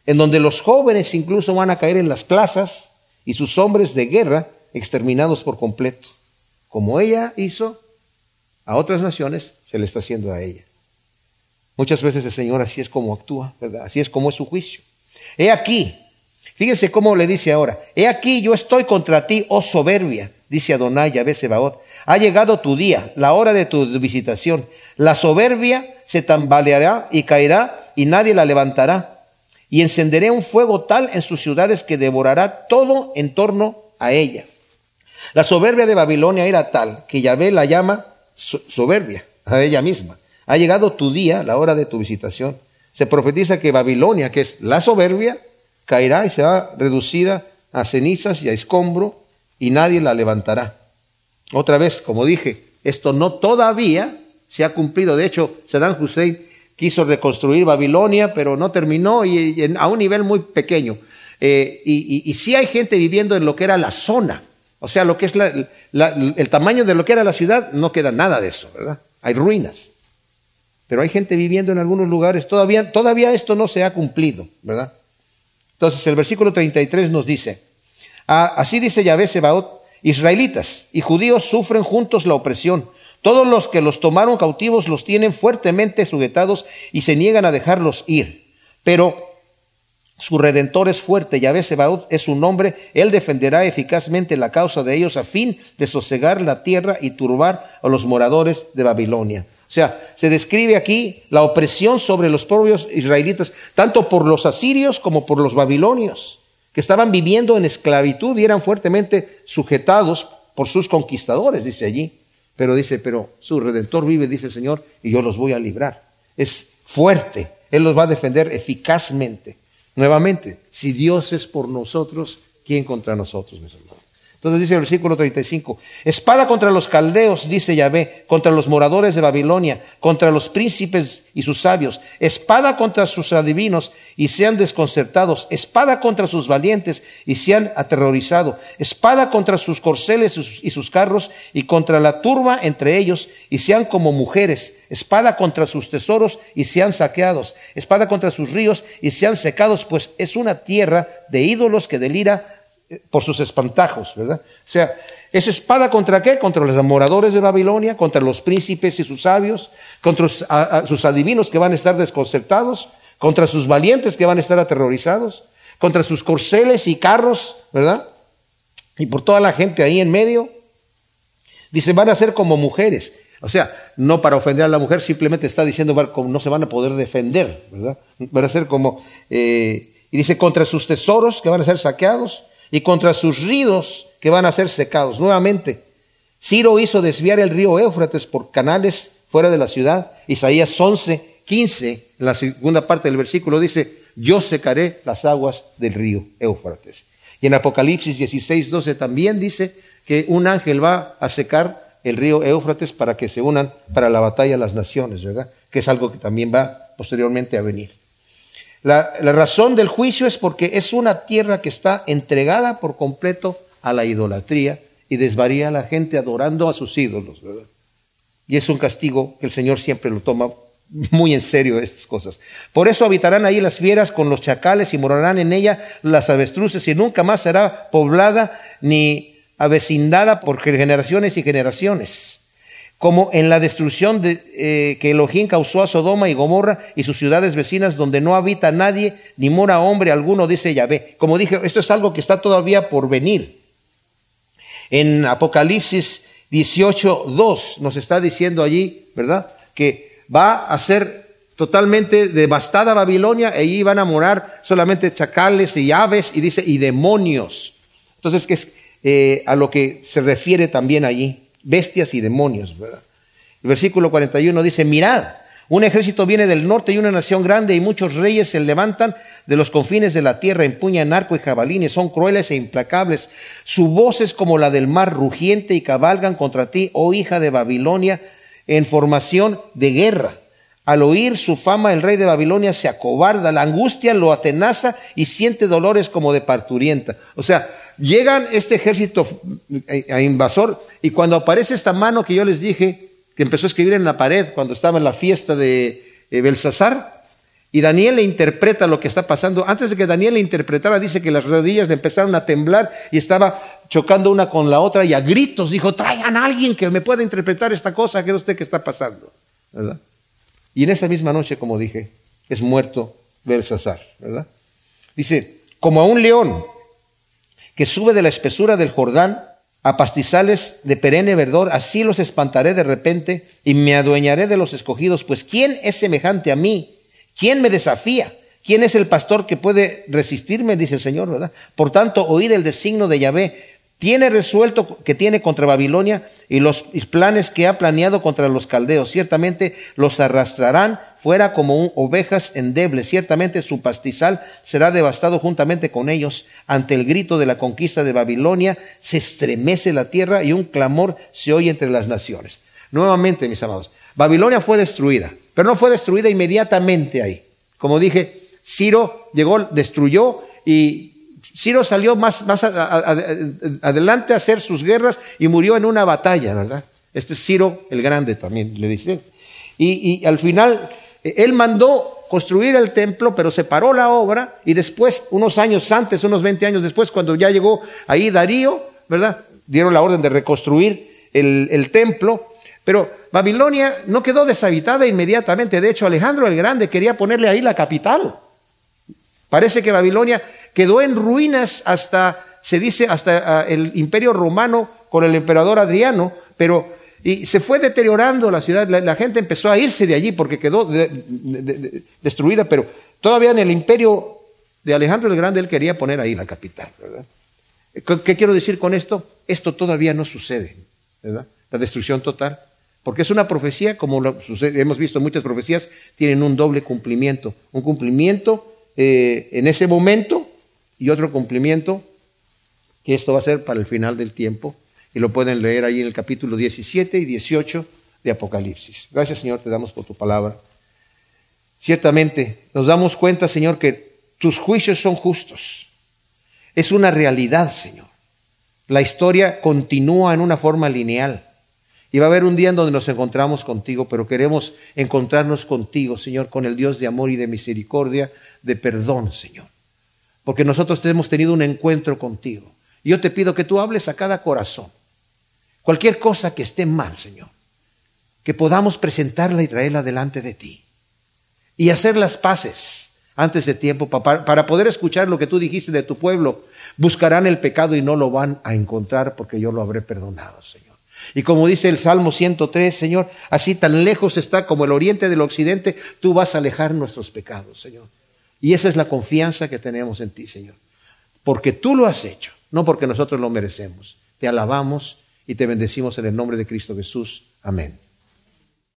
en donde los jóvenes incluso van a caer en las plazas y sus hombres de guerra exterminados por completo. Como ella hizo, a otras naciones, se le está haciendo a ella. Muchas veces el Señor así es como actúa, ¿verdad? Así es como es su juicio. He aquí, fíjense cómo le dice ahora, he aquí yo estoy contra ti, oh soberbia, dice Adonai Yahvé Sebaot. Ha llegado tu día, la hora de tu visitación. La soberbia se tambaleará y caerá y nadie la levantará. y encenderé un fuego tal en sus ciudades que devorará todo en torno a ella. La soberbia de Babilonia era tal que Yahvé la llama soberbia a ella misma. Ha llegado tu día, la hora de tu visitación. Se profetiza que Babilonia, que es la soberbia, caerá y será reducida a cenizas y a escombro y nadie la levantará. Otra vez, como dije, esto no todavía se ha cumplido. De hecho, Saddam Hussein quiso reconstruir Babilonia, pero no terminó y, a un nivel muy pequeño. Eh, y, y, sí hay gente viviendo en lo que era la zona, o sea, lo que es el tamaño de lo que era la ciudad, no queda nada de eso, ¿verdad? Hay ruinas. Pero hay gente viviendo en algunos lugares, todavía, todavía esto no se ha cumplido, ¿verdad? Entonces el versículo 33 nos dice, ah, así dice Yahvé Sebaot, israelitas y judíos sufren juntos la opresión. Todos los que los tomaron cautivos los tienen fuertemente sujetados y se niegan a dejarlos ir. Pero su redentor es fuerte, Yahvé Sebaot es su nombre, él defenderá eficazmente la causa de ellos a fin de sosegar la tierra y turbar a los moradores de Babilonia. O sea, se describe aquí la opresión sobre los propios israelitas, tanto por los asirios como por los babilonios, que estaban viviendo en esclavitud y eran fuertemente sujetados por sus conquistadores, dice allí. Pero dice, pero su redentor vive, dice el Señor, y yo los voy a librar. Es fuerte, Él los va a defender eficazmente. Nuevamente, si Dios es por nosotros, ¿quién contra nosotros, mis? Entonces dice el versículo 35, espada contra los caldeos, dice Yahvé, contra los moradores de Babilonia, contra los príncipes y sus sabios, espada contra sus adivinos y sean desconcertados, espada contra sus valientes y sean aterrorizados, espada contra sus corceles y sus carros y contra la turba entre ellos y sean como mujeres, espada contra sus tesoros y sean saqueados, espada contra sus ríos y sean secados, pues es una tierra de ídolos que delira por sus espantajos, ¿verdad? O sea, ¿es espada contra qué? Contra los moradores de Babilonia, contra los príncipes y sus sabios, contra sus adivinos que van a estar desconcertados, contra sus valientes que van a estar aterrorizados, contra sus corceles y carros, ¿verdad? Y por toda la gente ahí en medio. Dice, van a ser como mujeres. O sea, no para ofender a la mujer, simplemente está diciendo, no se van a poder defender, ¿verdad? Van a ser como, eh, y dice, contra sus tesoros que van a ser saqueados, y contra sus ríos que van a ser secados. Nuevamente, Ciro hizo desviar el río Éufrates por canales fuera de la ciudad. Isaías 11, 15, en la segunda parte del versículo dice, yo secaré las aguas del río Éufrates. Y en Apocalipsis 16, 12 también dice que un ángel va a secar el río Éufrates para que se unan para la batalla las naciones, ¿verdad? Que es algo que también va posteriormente a venir. La, razón del juicio es porque es una tierra que está entregada por completo a la idolatría y desvaría a la gente adorando a sus ídolos, ¿verdad? Y es un castigo que el Señor siempre lo toma muy en serio estas cosas. Por eso habitarán ahí las fieras con los chacales y morarán en ella las avestruces y nunca más será poblada ni avecindada por generaciones y generaciones como en la destrucción de, eh, que Elohim causó a Sodoma y Gomorra y sus ciudades vecinas, donde no habita nadie, ni mora hombre alguno, dice Yahvé. Como dije, esto es algo que está todavía por venir. En Apocalipsis 18, 2 nos está diciendo allí, ¿verdad? Que va a ser totalmente devastada Babilonia, y allí van a morar solamente chacales y aves, y dice, y demonios. Entonces, que es eh, a lo que se refiere también allí bestias y demonios. ¿verdad? El versículo 41 dice, mirad, un ejército viene del norte y una nación grande y muchos reyes se levantan de los confines de la tierra, empuñan arco y jabalines, son crueles e implacables. Su voz es como la del mar rugiente y cabalgan contra ti, oh hija de Babilonia, en formación de guerra. Al oír su fama, el rey de Babilonia se acobarda, la angustia lo atenaza y siente dolores como de parturienta. O sea, llegan este ejército a invasor y cuando aparece esta mano que yo les dije, que empezó a escribir en la pared cuando estaba en la fiesta de eh, Belsasar, y Daniel le interpreta lo que está pasando. Antes de que Daniel le interpretara, dice que las rodillas le empezaron a temblar y estaba chocando una con la otra y a gritos dijo, traigan a alguien que me pueda interpretar esta cosa, que usted qué está pasando. ¿verdad? Y en esa misma noche, como dije, es muerto Belsasar, ¿verdad? Dice, como a un león que sube de la espesura del Jordán a pastizales de perenne verdor, así los espantaré de repente y me adueñaré de los escogidos, pues ¿quién es semejante a mí? ¿Quién me desafía? ¿Quién es el pastor que puede resistirme? Dice el Señor, ¿verdad? Por tanto, oíd el designo de Yahvé. Tiene resuelto que tiene contra Babilonia y los planes que ha planeado contra los caldeos. Ciertamente los arrastrarán fuera como ovejas endebles. Ciertamente su pastizal será devastado juntamente con ellos. Ante el grito de la conquista de Babilonia se estremece la tierra y un clamor se oye entre las naciones. Nuevamente, mis amados, Babilonia fue destruida, pero no fue destruida inmediatamente ahí. Como dije, Ciro llegó, destruyó y Ciro salió más, más adelante a hacer sus guerras y murió en una batalla, ¿verdad? Este es Ciro el Grande también, le dice. Y, al final, él mandó construir el templo, pero separó la obra y después, unos años antes, unos 20 años después, cuando ya llegó ahí Darío, ¿verdad? Dieron la orden de reconstruir el, el templo, pero Babilonia no quedó deshabitada inmediatamente. De hecho, Alejandro el Grande quería ponerle ahí la capital. Parece que Babilonia quedó en ruinas hasta, se dice, hasta ah, el imperio romano con el emperador Adriano, pero y se fue deteriorando la ciudad, la, gente empezó a irse de allí porque quedó destruida, pero todavía en el imperio de Alejandro el Grande él quería poner ahí la capital. ¿Qué quiero decir con esto? Esto todavía no sucede, ¿verdad? la destrucción total. Porque es una profecía, como hemos visto muchas profecías, tienen un doble cumplimiento. Un cumplimiento eh, en ese momento y otro cumplimiento que esto va a ser para el final del tiempo. Y lo pueden leer ahí en el capítulo 17 y 18 de Apocalipsis. Gracias Señor, te damos por tu palabra. Ciertamente nos damos cuenta, Señor, que tus juicios son justos. Es una realidad, Señor. La historia continúa en una forma lineal. Y va a haber un día en donde nos encontramos contigo, pero queremos encontrarnos contigo, Señor, con el Dios de amor y de misericordia, de perdón, Señor. Porque nosotros hemos tenido un encuentro contigo. Y yo te pido que tú hables a cada corazón. Cualquier cosa que esté mal, Señor. Que podamos presentarla y traerla delante de ti. Y hacer las paces antes de tiempo para poder escuchar lo que tú dijiste de tu pueblo. Buscarán el pecado y no lo van a encontrar porque yo lo habré perdonado, Señor. Y como dice el Salmo 103, Señor, así tan lejos está como el oriente del occidente, tú vas a alejar nuestros pecados, Señor. Y esa es la confianza que tenemos en ti, Señor. Porque tú lo has hecho, no porque nosotros lo merecemos. Te alabamos y te bendecimos en el nombre de Cristo Jesús. Amén.